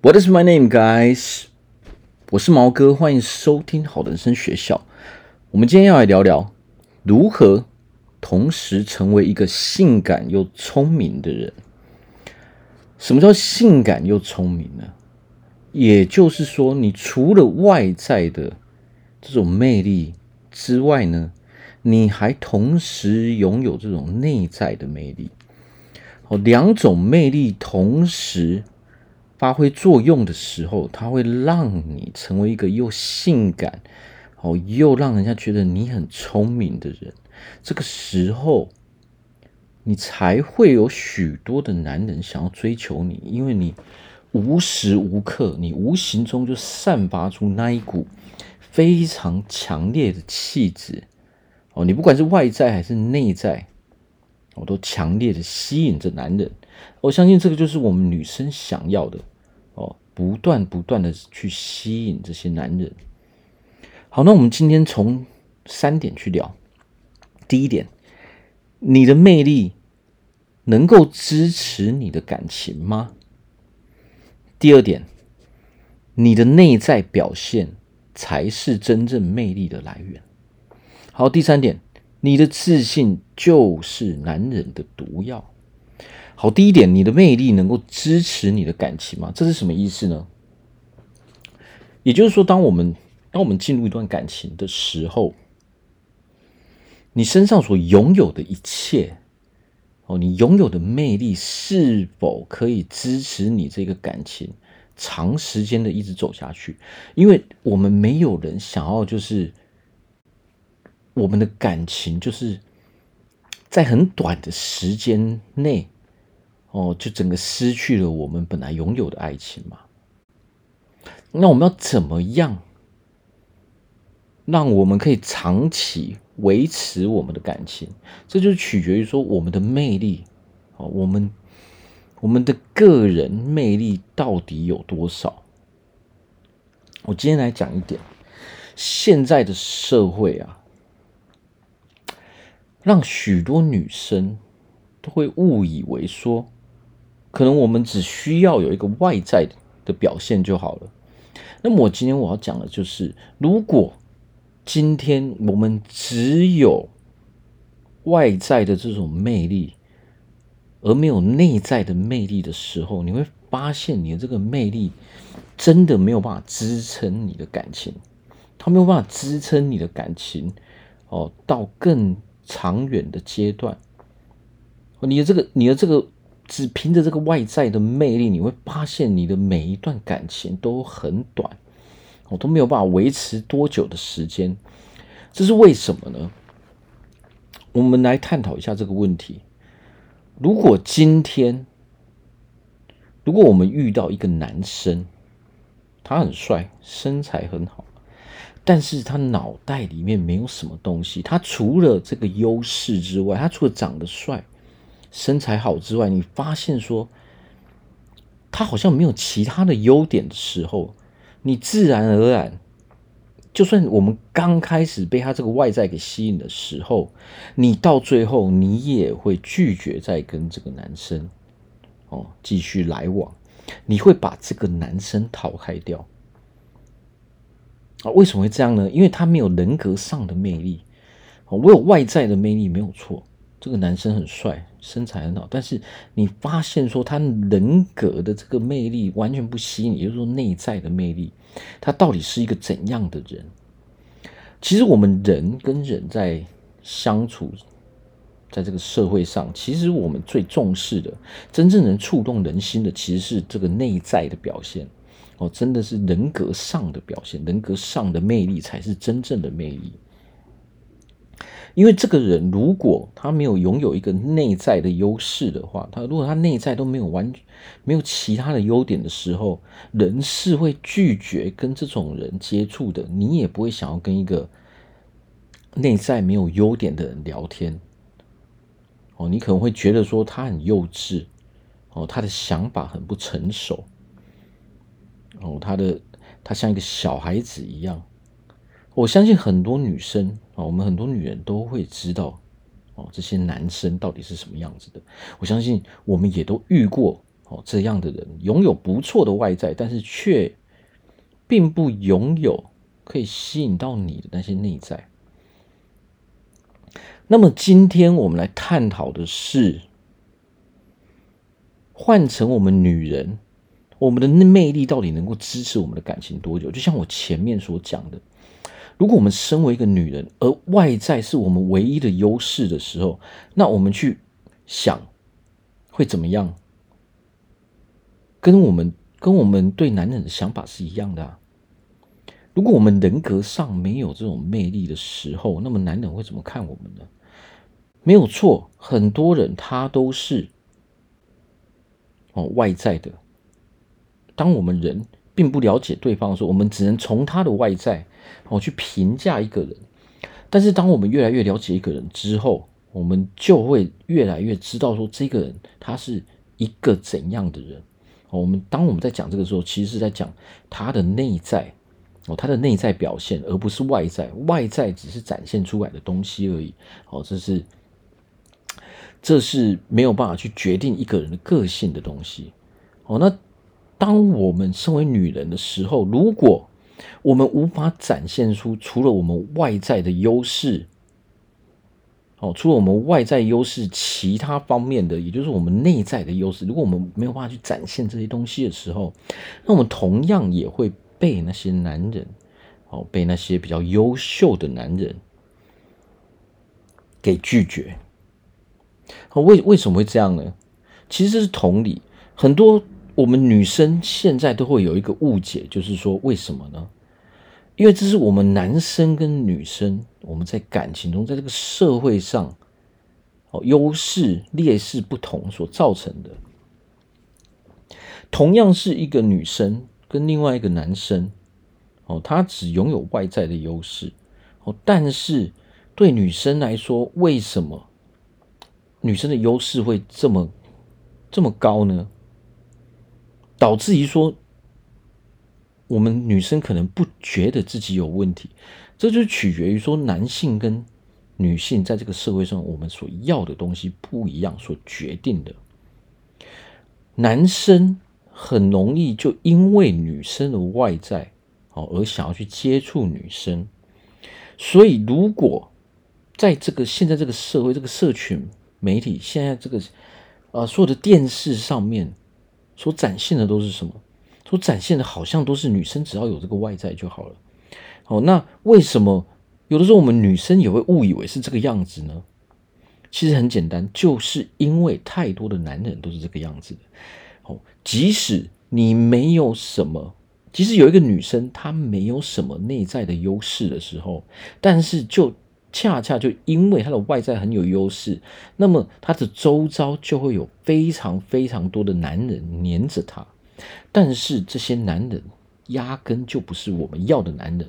What is my name, guys？我是毛哥，欢迎收听好人生学校。我们今天要来聊聊如何同时成为一个性感又聪明的人。什么叫性感又聪明呢？也就是说，你除了外在的这种魅力之外呢，你还同时拥有这种内在的魅力。哦，两种魅力同时发挥作用的时候，它会让你成为一个又性感，哦，又让人家觉得你很聪明的人。这个时候，你才会有许多的男人想要追求你，因为你无时无刻，你无形中就散发出那一股非常强烈的气质。哦，你不管是外在还是内在，我都强烈的吸引着男人。我相信这个就是我们女生想要的。哦，不断不断的去吸引这些男人。好，那我们今天从三点去聊。第一点，你的魅力能够支持你的感情吗？第二点，你的内在表现才是真正魅力的来源。好，第三点，你的自信就是男人的毒药。好，第一点，你的魅力能够支持你的感情吗？这是什么意思呢？也就是说，当我们当我们进入一段感情的时候，你身上所拥有的一切，哦，你拥有的魅力是否可以支持你这个感情长时间的一直走下去？因为我们没有人想要就是。我们的感情就是在很短的时间内，哦，就整个失去了我们本来拥有的爱情嘛。那我们要怎么样让我们可以长期维持我们的感情？这就是取决于说我们的魅力，哦，我们我们的个人魅力到底有多少？我今天来讲一点，现在的社会啊。让许多女生都会误以为说，可能我们只需要有一个外在的表现就好了。那么我今天我要讲的就是，如果今天我们只有外在的这种魅力，而没有内在的魅力的时候，你会发现你的这个魅力真的没有办法支撑你的感情，它没有办法支撑你的感情哦，到更。长远的阶段，你的这个，你的这个，只凭着这个外在的魅力，你会发现你的每一段感情都很短，我都没有办法维持多久的时间，这是为什么呢？我们来探讨一下这个问题。如果今天，如果我们遇到一个男生，他很帅，身材很好。但是他脑袋里面没有什么东西，他除了这个优势之外，他除了长得帅、身材好之外，你发现说他好像没有其他的优点的时候，你自然而然，就算我们刚开始被他这个外在给吸引的时候，你到最后你也会拒绝再跟这个男生哦继续来往，你会把这个男生淘汰掉。啊，为什么会这样呢？因为他没有人格上的魅力。我有外在的魅力没有错，这个男生很帅，身材很好，但是你发现说他人格的这个魅力完全不吸引，也就是说内在的魅力，他到底是一个怎样的人？其实我们人跟人在相处，在这个社会上，其实我们最重视的，真正能触动人心的，其实是这个内在的表现。哦，真的是人格上的表现，人格上的魅力才是真正的魅力。因为这个人如果他没有拥有一个内在的优势的话，他如果他内在都没有完，没有其他的优点的时候，人是会拒绝跟这种人接触的。你也不会想要跟一个内在没有优点的人聊天。哦，你可能会觉得说他很幼稚，哦，他的想法很不成熟。哦，他的他像一个小孩子一样，我相信很多女生啊，我们很多女人都会知道哦，这些男生到底是什么样子的。我相信我们也都遇过哦，这样的人拥有不错的外在，但是却并不拥有可以吸引到你的那些内在。那么今天我们来探讨的是，换成我们女人，我们的魅力到底能够支持我们的感情多久？就像我前面所讲的，如果我们身为一个女人，而外在是我们唯一的优势的时候，那我们去想会怎么样？跟我们跟我们对男人的想法是一样的啊。如果我们人格上没有这种魅力的时候，那么男人会怎么看我们呢？没有错，很多人他都是哦外在的。当我们人并不了解对方的时候，我们只能从他的外在哦去评价一个人。但是当我们越来越了解一个人之后，我们就会越来越知道说这个人他是一个怎样的人。我们当我们在讲这个时候，其实是在讲他的内在哦，他的内在表现，而不是外在。外在只是展现出来的东西而已。哦，这是这是没有办法去决定一个人的个性的东西。哦，那当我们身为女人的时候，如果我们无法展现出除了我们外在的优势，哦，除了我们外在优势，其他方面的，也就是我们内在的优势，如果我们没有办法去展现这些东西的时候，那我们同样也会被那些男人，哦，被那些比较优秀的男人给拒绝。为为什么会这样呢？其实是同理，很多我们女生现在都会有一个误解，就是说为什么呢？因为这是我们男生跟女生，我们在感情中，在这个社会上，哦，优势劣势不同所造成的。同样是一个女生跟另外一个男生，哦，他只拥有外在的优势，哦，但是对女生来说，为什么女生的优势会这么这么高呢？导致于说。我们女生可能不觉得自己有问题，这就取决于说男性跟女性在这个社会上，我们所要的东西不一样所决定的。男生很容易就因为女生的外在哦而想要去接触女生，所以如果在这个现在这个社会这个社群媒体现在这个啊所有的电视上面所展现的都是什么？所展现的好像都是女生，只要有这个外在就好了。好，那为什么有的时候我们女生也会误以为是这个样子呢？其实很简单，就是因为太多的男人都是这个样子的。哦，即使你没有什么，即使有一个女生她没有什么内在的优势的时候，但是就恰恰就因为她的外在很有优势，那么她的周遭就会有非常非常多的男人黏着她。但是这些男人压根就不是我们要的男人，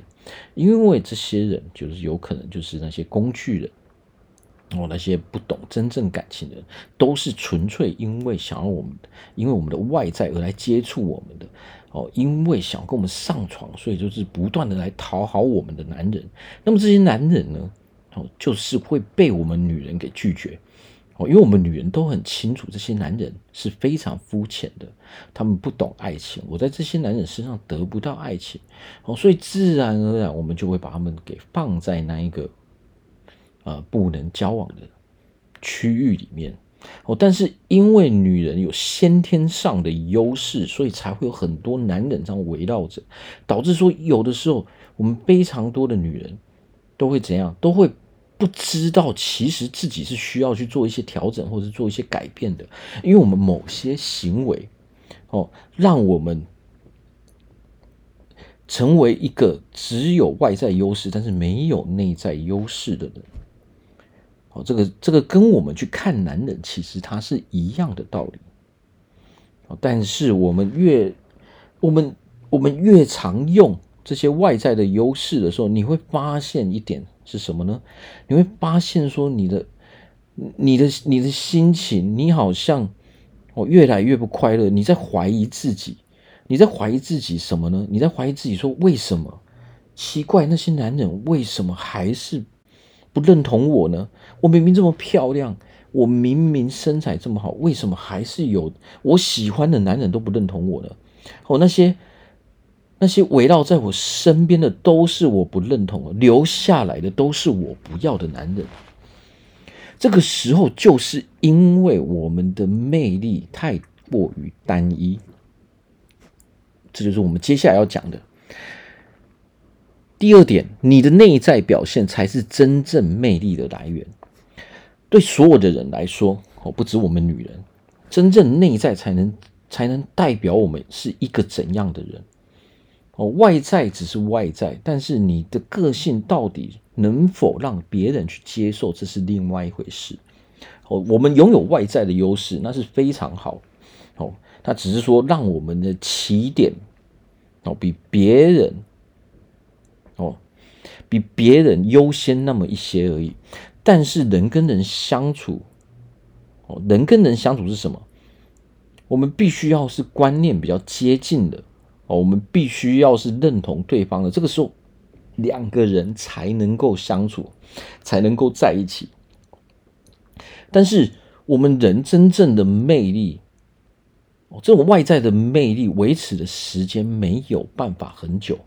因为这些人就是有可能就是那些工具人，哦，那些不懂真正感情的，都是纯粹因为想要我们，因为我们的外在而来接触我们的，哦，因为想跟我们上床，所以就是不断的来讨好我们的男人。那么这些男人呢，哦，就是会被我们女人给拒绝。哦，因为我们女人都很清楚，这些男人是非常肤浅的，他们不懂爱情。我在这些男人身上得不到爱情，哦，所以自然而然我们就会把他们给放在那一个呃不能交往的区域里面。哦，但是因为女人有先天上的优势，所以才会有很多男人这样围绕着，导致说有的时候我们非常多的女人都会怎样，都会。不知道，其实自己是需要去做一些调整，或者是做一些改变的，因为我们某些行为，哦，让我们成为一个只有外在优势，但是没有内在优势的人。哦，这个这个跟我们去看男人，其实它是一样的道理。哦，但是我们越我们我们越常用这些外在的优势的时候，你会发现一点。是什么呢？你会发现说你的、你的、你的心情，你好像哦越来越不快乐。你在怀疑自己，你在怀疑自己什么呢？你在怀疑自己说，为什么？奇怪，那些男人为什么还是不认同我呢？我明明这么漂亮，我明明身材这么好，为什么还是有我喜欢的男人都不认同我呢？哦，那些那些围绕在我身边的都是我不认同的，留下来的都是我不要的男人。这个时候，就是因为我们的魅力太过于单一，这就是我们接下来要讲的第二点。你的内在表现才是真正魅力的来源。对所有的人来说，哦，不止我们女人，真正内在才能才能代表我们是一个怎样的人。哦，外在只是外在，但是你的个性到底能否让别人去接受，这是另外一回事。哦，我们拥有外在的优势，那是非常好。哦，它只是说让我们的起点哦比别人哦比别人优先那么一些而已。但是人跟人相处，哦，人跟人相处是什么？我们必须要是观念比较接近的。哦，我们必须要是认同对方的，这个时候两个人才能够相处，才能够在一起。但是我们人真正的魅力，哦，这种外在的魅力维持的时间没有办法很久，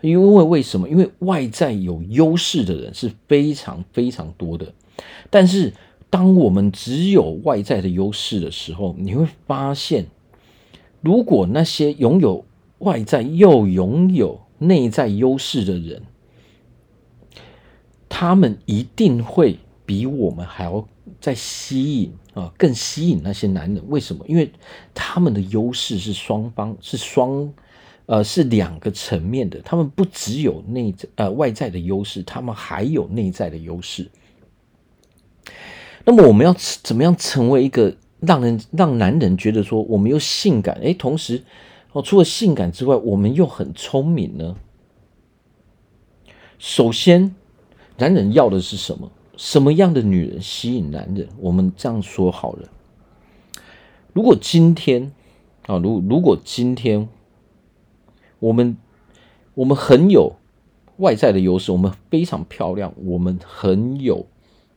因为为什么？因为外在有优势的人是非常非常多的，但是当我们只有外在的优势的时候，你会发现，如果那些拥有外在又拥有内在优势的人，他们一定会比我们还要再吸引啊，更吸引那些男人。为什么？因为他们的优势是双方，是双，呃，是两个层面的。他们不只有内在呃外在的优势，他们还有内在的优势。那么我们要怎么样成为一个让人让男人觉得说我们又性感，诶，同时。哦，除了性感之外，我们又很聪明呢。首先，男人要的是什么？什么样的女人吸引男人？我们这样说好了。如果今天啊，如如果今天我们我们很有外在的优势，我们非常漂亮，我们很有。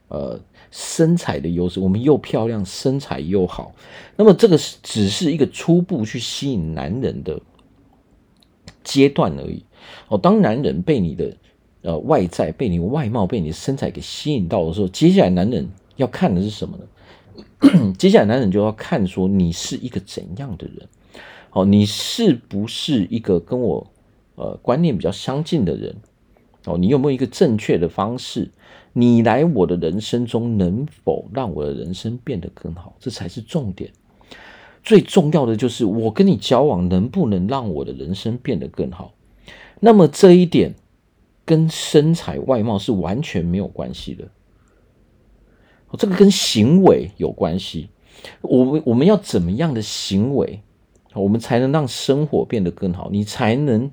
呃，身材的优势，我们又漂亮，身材又好，那么这个是只是一个初步去吸引男人的阶段而已。哦，当男人被你的呃外在、被你外貌、被你的身材给吸引到的时候，接下来男人要看的是什么呢？接下来男人就要看说你是一个怎样的人。哦，你是不是一个跟我呃观念比较相近的人？哦，你有没有一个正确的方式？你来我的人生中，能否让我的人生变得更好？这才是重点。最重要的就是我跟你交往，能不能让我的人生变得更好？那么这一点跟身材外貌是完全没有关系的。这个跟行为有关系。我们我们要怎么样的行为，我们才能让生活变得更好？你才能。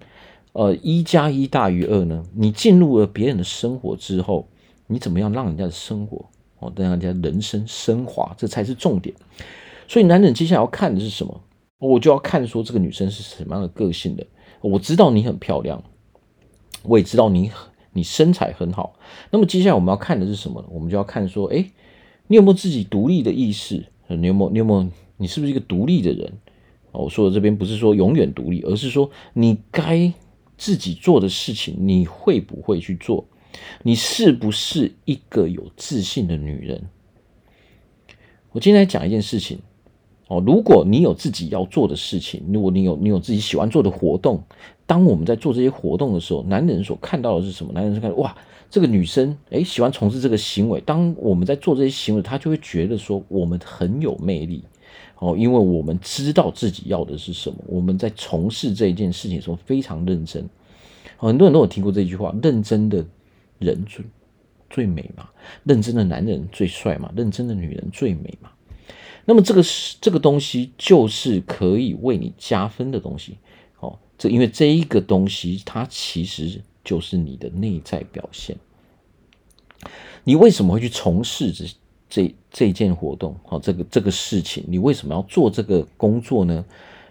呃，一加一大于二呢？你进入了别人的生活之后，你怎么样让人家的生活哦，让人家人生升华，这才是重点。所以，男人接下来要看的是什么？我就要看说这个女生是什么样的个性的。我知道你很漂亮，我也知道你你身材很好。那么，接下来我们要看的是什么呢？我们就要看说，哎，你有没有自己独立的意识？你有没有？你有没有？你是不是一个独立的人？我说的这边不是说永远独立，而是说你该。自己做的事情，你会不会去做？你是不是一个有自信的女人？我今天来讲一件事情哦。如果你有自己要做的事情，如果你有你有自己喜欢做的活动，当我们在做这些活动的时候，男人所看到的是什么？男人是看哇，这个女生诶喜欢从事这个行为。当我们在做这些行为，他就会觉得说我们很有魅力。哦，因为我们知道自己要的是什么，我们在从事这一件事情的时候非常认真。很多人都有听过这句话：认真的人最最美嘛，认真的男人最帅嘛，认真的女人最美嘛。那么这个是这个东西，就是可以为你加分的东西。哦，这因为这一个东西，它其实就是你的内在表现。你为什么会去从事这？这这件活动，好，这个这个事情，你为什么要做这个工作呢？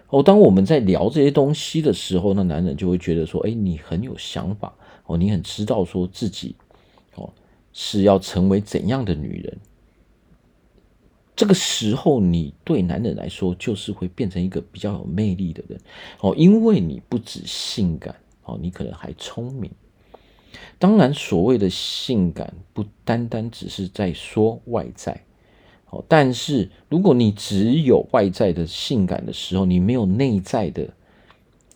哦，当我们在聊这些东西的时候，那男人就会觉得说，哎，你很有想法，哦，你很知道说自己，哦，是要成为怎样的女人，这个时候你对男人来说就是会变成一个比较有魅力的人哦，因为你不止性感哦，你可能还聪明。当然，所谓的性感不单单只是在说外在哦，但是如果你只有外在的性感的时候，你没有内在的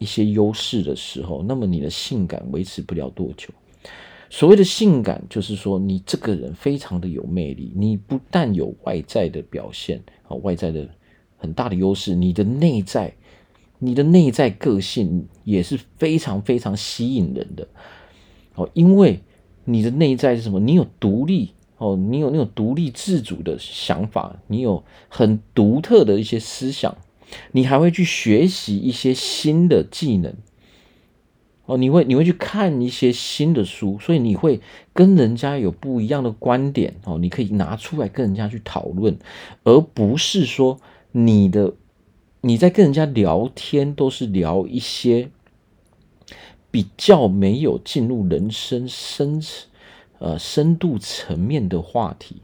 一些优势的时候，那么你的性感维持不了多久。所谓的性感，就是说你这个人非常的有魅力，你不但有外在的表现啊，外在的很大的优势，你的内在，你的内在个性也是非常非常吸引人的哦，因为你的内在是什么？你有独立哦，你有那种独立自主的想法，你有很独特的一些思想，你还会去学习一些新的技能。哦，你会你会去看一些新的书，所以你会跟人家有不一样的观点哦，你可以拿出来跟人家去讨论，而不是说你的你在跟人家聊天都是聊一些比较没有进入人生深呃深度层面的话题，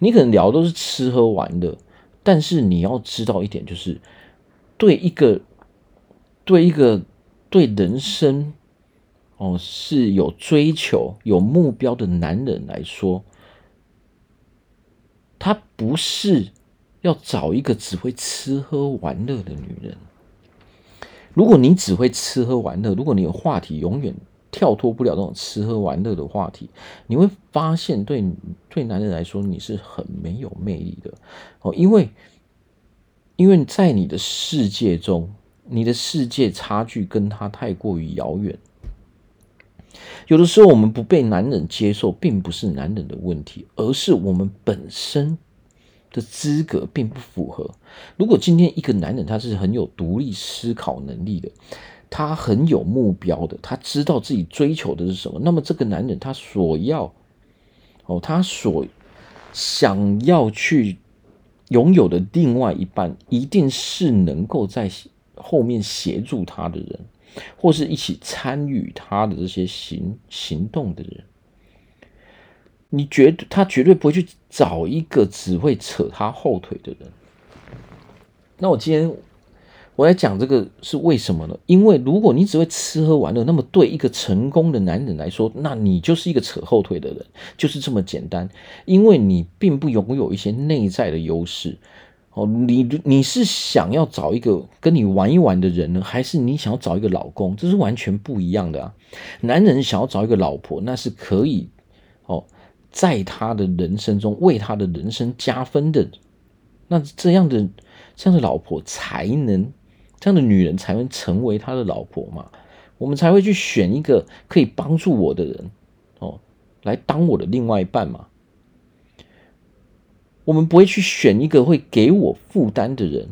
你可能聊都是吃喝玩乐，但是你要知道一点，就是对一个对一个。对人生，哦，是有追求、有目标的男人来说，他不是要找一个只会吃喝玩乐的女人。如果你只会吃喝玩乐，如果你有话题永远跳脱不了这种吃喝玩乐的话题，你会发现对对男人来说你是很没有魅力的哦，因为因为在你的世界中。你的世界差距跟他太过于遥远。有的时候，我们不被男人接受，并不是男人的问题，而是我们本身的资格并不符合。如果今天一个男人他是很有独立思考能力的，他很有目标的，他知道自己追求的是什么，那么这个男人他所要哦，他所想要去拥有的另外一半，一定是能够在。后面协助他的人，或是一起参与他的这些行行动的人，你绝他绝对不会去找一个只会扯他后腿的人。那我今天我来讲这个是为什么呢？因为如果你只会吃喝玩乐，那么对一个成功的男人来说，那你就是一个扯后腿的人，就是这么简单。因为你并不拥有一些内在的优势。哦，你你是想要找一个跟你玩一玩的人呢，还是你想要找一个老公？这是完全不一样的啊！男人想要找一个老婆，那是可以哦，在他的人生中为他的人生加分的。那这样的这样的老婆才能，这样的女人才能成为他的老婆嘛？我们才会去选一个可以帮助我的人哦，来当我的另外一半嘛。我们不会去选一个会给我负担的人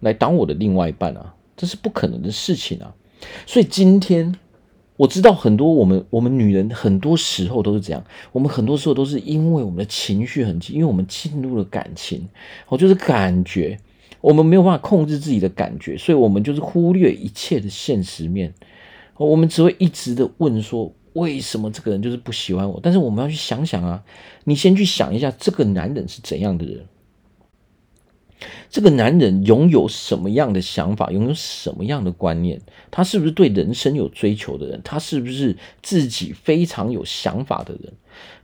来当我的另外一半啊，这是不可能的事情啊。所以今天我知道很多我们我们女人很多时候都是这样，我们很多时候都是因为我们的情绪很急，因为我们进入了感情，哦，就是感觉我们没有办法控制自己的感觉，所以我们就是忽略一切的现实面，我们只会一直的问说。为什么这个人就是不喜欢我？但是我们要去想想啊，你先去想一下，这个男人是怎样的人？这个男人拥有什么样的想法？拥有什么样的观念？他是不是对人生有追求的人？他是不是自己非常有想法的人？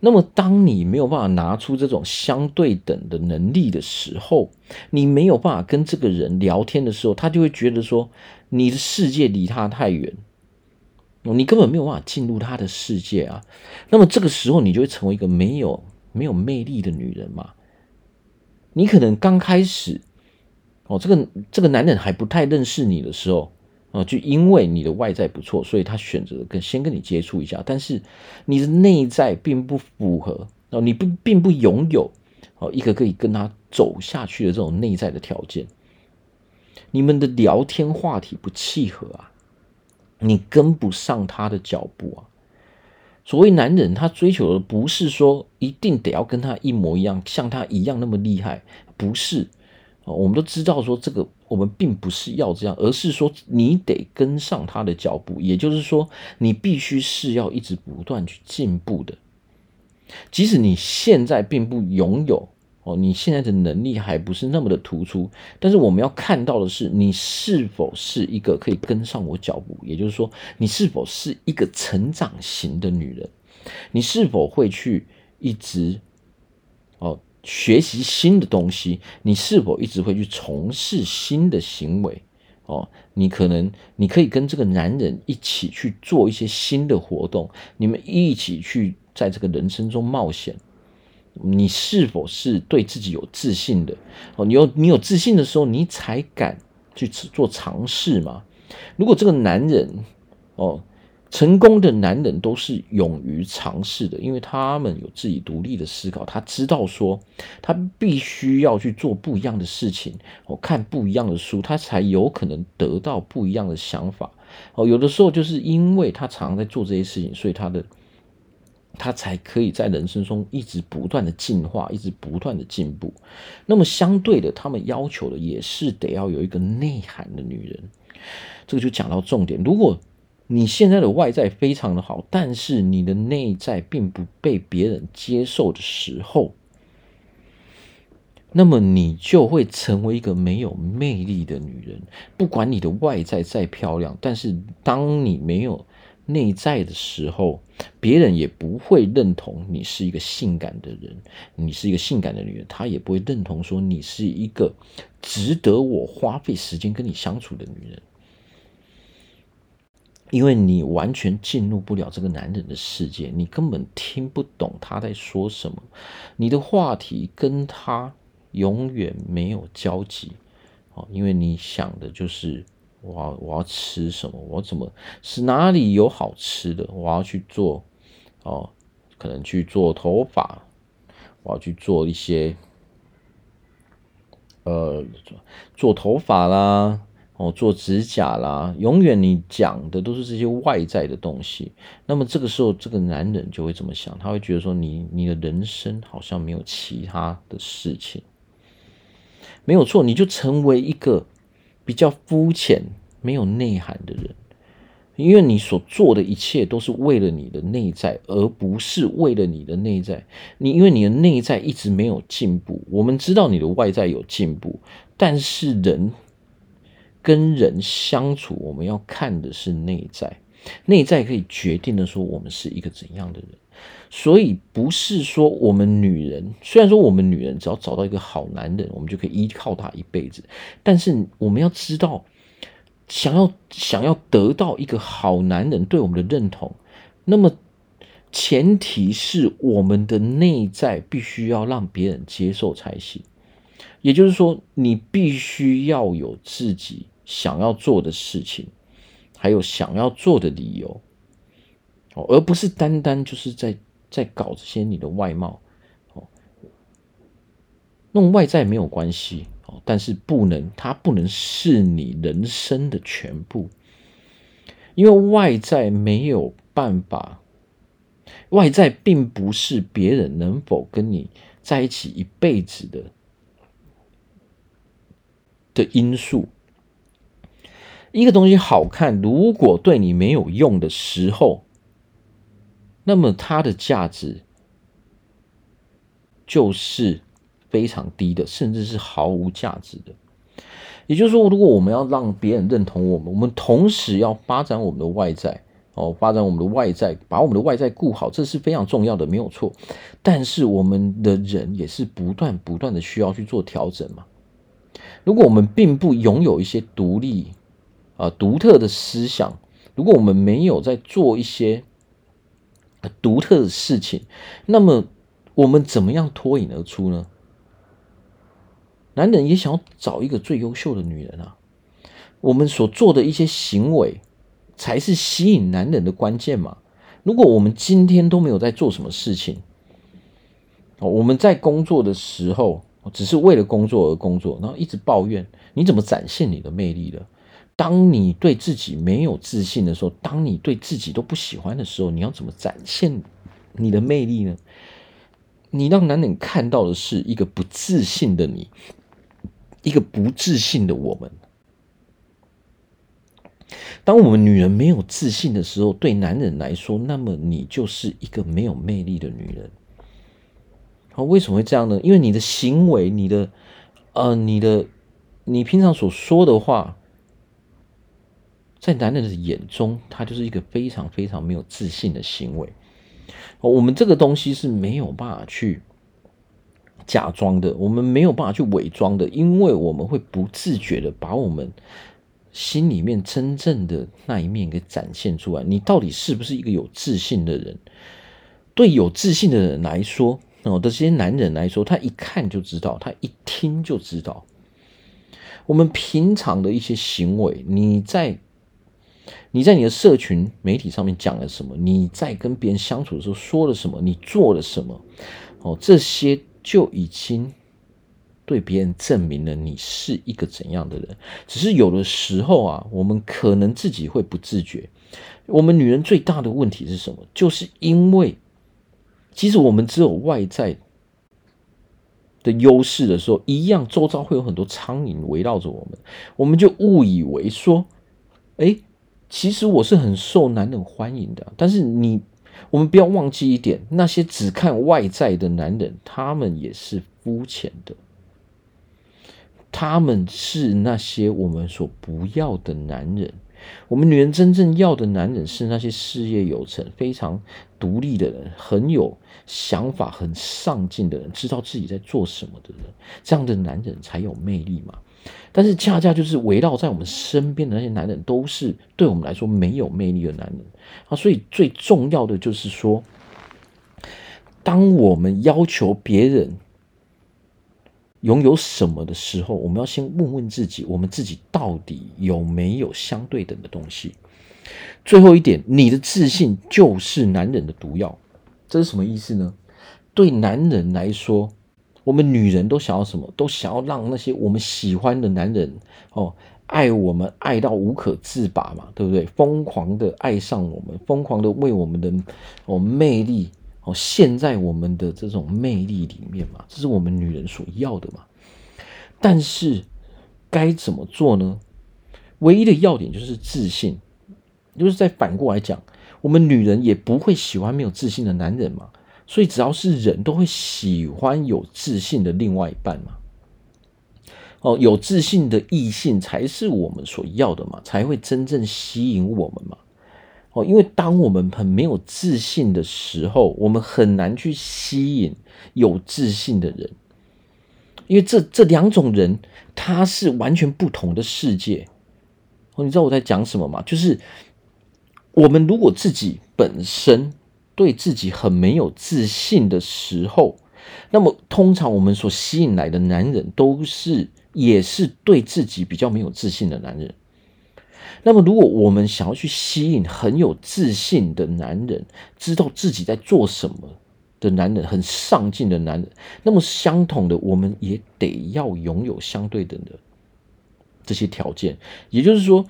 那么，当你没有办法拿出这种相对等的能力的时候，你没有办法跟这个人聊天的时候，他就会觉得说，你的世界离他太远。你根本没有办法进入他的世界啊，那么这个时候你就会成为一个没有没有魅力的女人嘛。你可能刚开始哦，这个这个男人还不太认识你的时候啊，就因为你的外在不错，所以他选择跟先跟你接触一下，但是你的内在并不符合哦，你不并不拥有哦一个可以跟他走下去的这种内在的条件，你们的聊天话题不契合啊。你跟不上他的脚步啊！所谓男人，他追求的不是说一定得要跟他一模一样，像他一样那么厉害，不是。我们都知道说这个，我们并不是要这样，而是说你得跟上他的脚步，也就是说，你必须是要一直不断去进步的。即使你现在并不拥有哦，你现在的能力还不是那么的突出，但是我们要看到的是，你是否是一个可以跟上我脚步，也就是说，你是否是一个成长型的女人，你是否会去一直哦学习新的东西，你是否一直会去从事新的行为，哦，你可能你可以跟这个男人一起去做一些新的活动，你们一起去在这个人生中冒险。你是否是对自己有自信的？哦，你有你有自信的时候，你才敢去做尝试嘛。如果这个男人，哦，成功的男人都是勇于尝试的，因为他们有自己独立的思考，他知道说他必须要去做不一样的事情，哦，看不一样的书，他才有可能得到不一样的想法。哦，有的时候就是因为他常常在做这些事情，所以他的。他才可以在人生中一直不断的进化，一直不断的进步。那么相对的，他们要求的也是得要有一个内涵的女人。这个就讲到重点。如果你现在的外在非常的好，但是你的内在并不被别人接受的时候，那么你就会成为一个没有魅力的女人。不管你的外在再漂亮，但是当你没有内在的时候，别人也不会认同你是一个性感的人，你是一个性感的女人，他也不会认同说你是一个值得我花费时间跟你相处的女人，因为你完全进入不了这个男人的世界，你根本听不懂他在说什么，你的话题跟他永远没有交集，哦，因为你想的就是。我我要吃什么？我怎么是哪里有好吃的？我要去做哦，可能去做头发，我要去做一些呃做头发啦，哦做指甲啦。永远你讲的都是这些外在的东西。那么这个时候，这个男人就会怎么想，他会觉得说你你的人生好像没有其他的事情，没有错，你就成为一个。比较肤浅、没有内涵的人，因为你所做的一切都是为了你的内在，而不是为了你的内在。你因为你的内在一直没有进步，我们知道你的外在有进步，但是人跟人相处，我们要看的是内在，内在可以决定的说我们是一个怎样的人。所以不是说我们女人，虽然说我们女人只要找到一个好男人，我们就可以依靠他一辈子，但是我们要知道，想要想要得到一个好男人对我们的认同，那么前提是我们的内在必须要让别人接受才行。也就是说，你必须要有自己想要做的事情，还有想要做的理由，哦，而不是单单就是在。在搞这些你的外貌，哦，弄外在没有关系哦，但是不能，它不能是你人生的全部，因为外在没有办法，外在并不是别人能否跟你在一起一辈子的的因素。一个东西好看，如果对你没有用的时候。那么它的价值就是非常低的，甚至是毫无价值的。也就是说，如果我们要让别人认同我们，我们同时要发展我们的外在哦，发展我们的外在，把我们的外在顾好，这是非常重要的，没有错。但是我们的人也是不断不断的需要去做调整嘛。如果我们并不拥有一些独立啊独特的思想，如果我们没有在做一些。独特的事情，那么我们怎么样脱颖而出呢？男人也想要找一个最优秀的女人啊，我们所做的一些行为才是吸引男人的关键嘛。如果我们今天都没有在做什么事情，哦，我们在工作的时候只是为了工作而工作，然后一直抱怨，你怎么展现你的魅力了？当你对自己没有自信的时候，当你对自己都不喜欢的时候，你要怎么展现你的魅力呢？你让男人看到的是一个不自信的你，一个不自信的我们。当我们女人没有自信的时候，对男人来说，那么你就是一个没有魅力的女人。好，为什么会这样呢？因为你的行为，你的呃，你的你平常所说的话，在男人的眼中，他就是一个非常非常没有自信的行为。我们这个东西是没有办法去假装的，我们没有办法去伪装的，因为我们会不自觉的把我们心里面真正的那一面给展现出来。你到底是不是一个有自信的人？对有自信的人来说，哦，这些男人来说，他一看就知道，他一听就知道。我们平常的一些行为，你在你在你的社群媒体上面讲了什么？你在跟别人相处的时候说了什么？你做了什么？哦，这些就已经对别人证明了你是一个怎样的人。只是有的时候啊，我们可能自己会不自觉。我们女人最大的问题是什么？就是因为。其实我们只有外在的优势的时候，一样周遭会有很多苍蝇围绕着我们，我们就误以为说，哎，其实我是很受男人欢迎的。但是你，我们不要忘记一点，那些只看外在的男人，他们也是肤浅的，他们是那些我们所不要的男人。我们女人真正要的男人是那些事业有成、非常独立的人，很有想法、很上进的人，知道自己在做什么的人。这样的男人才有魅力嘛。但是恰恰就是围绕在我们身边的那些男人，都是对我们来说没有魅力的男人啊。所以最重要的就是说，当我们要求别人。拥有什么的时候，我们要先问问自己，我们自己到底有没有相对等的东西？最后一点，你的自信就是男人的毒药，这是什么意思呢？对男人来说，我们女人都想要什么？都想要让那些我们喜欢的男人哦，爱我们爱到无可自拔嘛，对不对？疯狂的爱上我们，疯狂的为我们的哦魅力。哦，陷在我们的这种魅力里面嘛，这是我们女人所要的嘛。但是该怎么做呢？唯一的要点就是自信，就是在反过来讲，我们女人也不会喜欢没有自信的男人嘛。所以只要是人都会喜欢有自信的另外一半嘛。哦，有自信的异性才是我们所要的嘛，才会真正吸引我们嘛。哦，因为当我们很没有自信的时候，我们很难去吸引有自信的人，因为这这两种人他是完全不同的世界。哦，你知道我在讲什么吗？就是我们如果自己本身对自己很没有自信的时候，那么通常我们所吸引来的男人都是也是对自己比较没有自信的男人。那么，如果我们想要去吸引很有自信的男人，知道自己在做什么的男人，很上进的男人，那么相同的，我们也得要拥有相对等的这些条件。也就是说，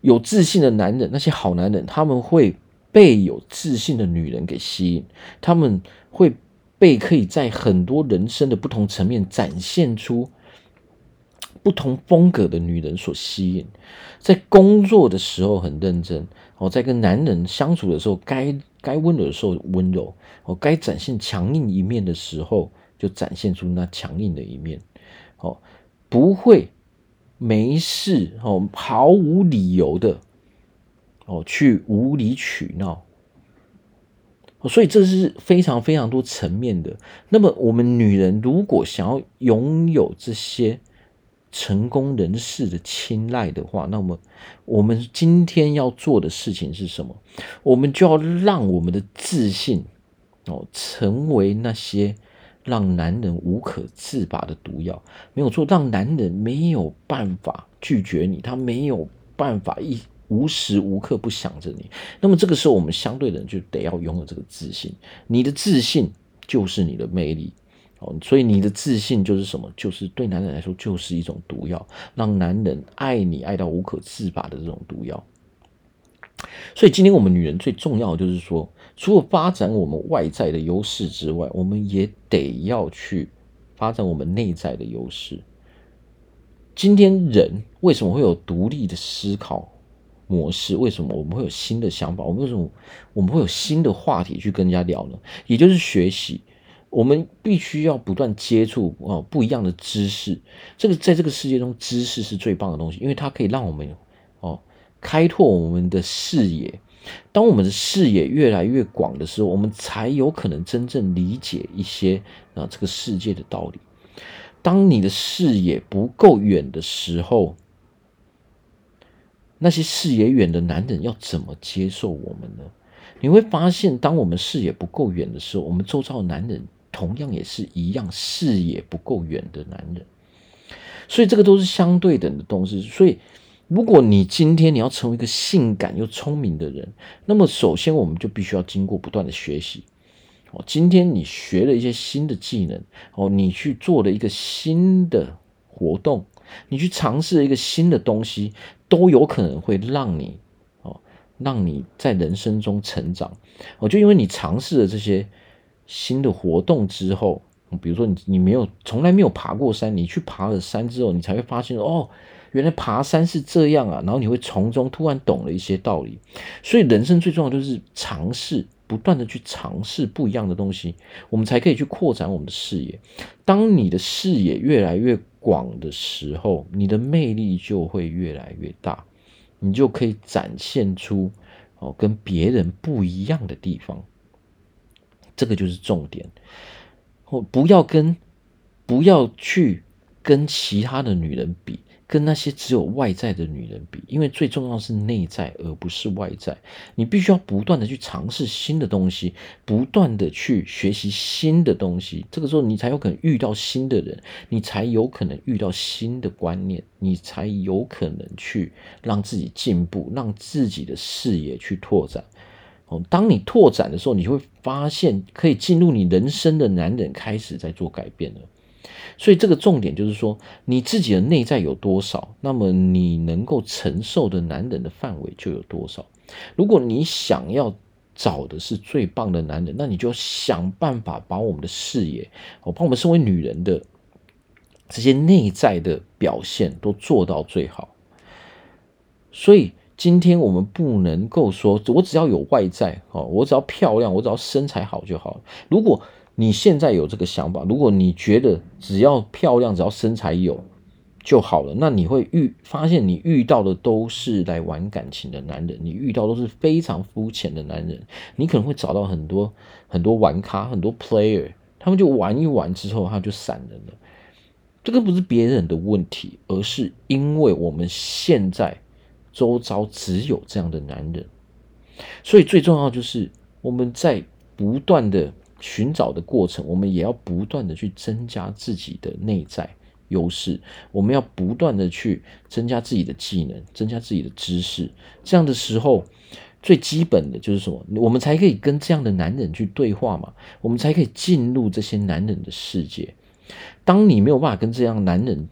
有自信的男人，那些好男人，他们会被有自信的女人给吸引，他们会被可以在很多人生的不同层面展现出。不同风格的女人所吸引，在工作的时候很认真哦，在跟男人相处的时候，该该温柔的时候温柔哦，该展现强硬一面的时候就展现出那强硬的一面哦，不会没事哦，毫无理由的哦去无理取闹，所以这是非常非常多层面的。那么我们女人如果想要拥有这些，成功人士的青睐的话，那么我们今天要做的事情是什么？我们就要让我们的自信哦，成为那些让男人无可自拔的毒药。没有错，让男人没有办法拒绝你，他没有办法一无时无刻不想着你。那么这个时候，我们相对的人就得要拥有这个自信。你的自信就是你的魅力。哦，所以你的自信就是什么？就是对男人来说，就是一种毒药，让男人爱你爱到无可自拔的这种毒药。所以今天我们女人最重要就是说，除了发展我们外在的优势之外，我们也得要去发展我们内在的优势。今天人为什么会有独立的思考模式？为什么我们会有新的想法？我们为什么我们会有新的话题去跟人家聊呢？也就是学习。我们必须要不断接触哦不一样的知识。这个在这个世界中，知识是最棒的东西，因为它可以让我们哦开拓我们的视野。当我们的视野越来越广的时候，我们才有可能真正理解一些啊这个世界的道理。当你的视野不够远的时候，那些视野远的男人要怎么接受我们呢？你会发现，当我们视野不够远的时候，我们周遭的男人同样也是一样视野不够远的男人。所以这个都是相对等的东西。所以，如果你今天你要成为一个性感又聪明的人，那么首先我们就必须要经过不断的学习。哦，今天你学了一些新的技能，哦，你去做了一个新的活动，你去尝试了一个新的东西，都有可能会让你。哦让你在人生中成长，哦，就因为你尝试了这些新的活动之后，比如说你你没有从来没有爬过山，你去爬了山之后，你才会发现哦，原来爬山是这样啊，然后你会从中突然懂了一些道理。所以人生最重要就是尝试，不断的去尝试不一样的东西，我们才可以去扩展我们的视野。当你的视野越来越广的时候，你的魅力就会越来越大。你就可以展现出哦，跟别人不一样的地方，这个就是重点。哦，不要跟，不要去跟其他的女人比。跟那些只有外在的女人比，因为最重要是内在，而不是外在。你必须要不断的去尝试新的东西，不断的去学习新的东西。这个时候，你才有可能遇到新的人，你才有可能遇到新的观念，你才有可能去让自己进步，让自己的视野去拓展。哦，当你拓展的时候，你会发现可以进入你人生的男人开始在做改变了。所以这个重点就是说，你自己的内在有多少，那么你能够承受的男人的范围就有多少。如果你想要找的是最棒的男人，那你就想办法把我们的视野，我，把我们身为女人的这些内在的表现都做到最好。所以今天我们不能够说，我只要有外在，哦，我只要漂亮，我只要身材好就好。如果你现在有这个想法，如果你觉得只要漂亮，只要身材有就好了，那你会遇发现你遇到的都是来玩感情的男人，你遇到都是非常肤浅的男人，你可能会找到很多很多玩咖，很多 player，他们就玩一玩之后他就散人了。这个不是别人的问题，而是因为我们现在周遭只有这样的男人，所以最重要就是我们在不断的。寻找的过程，我们也要不断的去增加自己的内在优势，我们要不断的去增加自己的技能，增加自己的知识。这样的时候，最基本的就是什么？我们才可以跟这样的男人去对话嘛，我们才可以进入这些男人的世界。当你没有办法跟这样男人，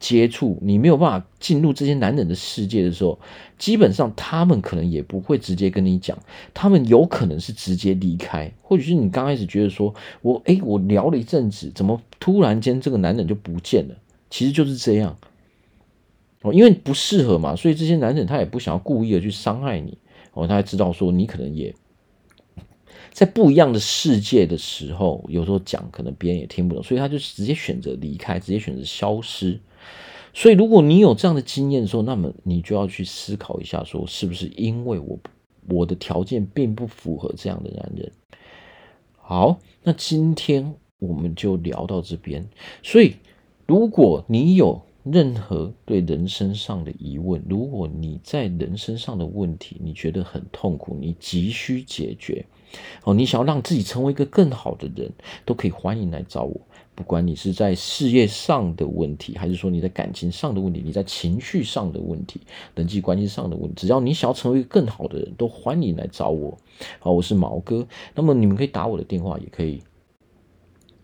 接触你没有办法进入这些男人的世界的时候，基本上他们可能也不会直接跟你讲，他们有可能是直接离开，或者是你刚开始觉得说我诶，我聊了一阵子，怎么突然间这个男人就不见了？其实就是这样哦，因为不适合嘛，所以这些男人他也不想要故意的去伤害你哦，他还知道说你可能也在不一样的世界的时候，有时候讲可能别人也听不懂，所以他就直接选择离开，直接选择消失。所以，如果你有这样的经验的时候，那么你就要去思考一下，说是不是因为我我的条件并不符合这样的男人。好，那今天我们就聊到这边。所以，如果你有任何对人生上的疑问，如果你在人生上的问题你觉得很痛苦，你急需解决，哦，你想要让自己成为一个更好的人，都可以欢迎来找我。不管你是在事业上的问题，还是说你在感情上的问题，你在情绪上的问题，人际关系上的问题，只要你想要成为一个更好的人，都欢迎来找我。好，我是毛哥。那么你们可以打我的电话，也可以，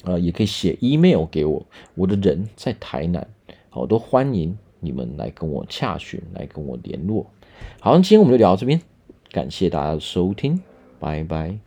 呃，也可以写 email 给我。我的人在台南，好，都欢迎你们来跟我洽询，来跟我联络。好，今天我们就聊到这边，感谢大家的收听，拜拜。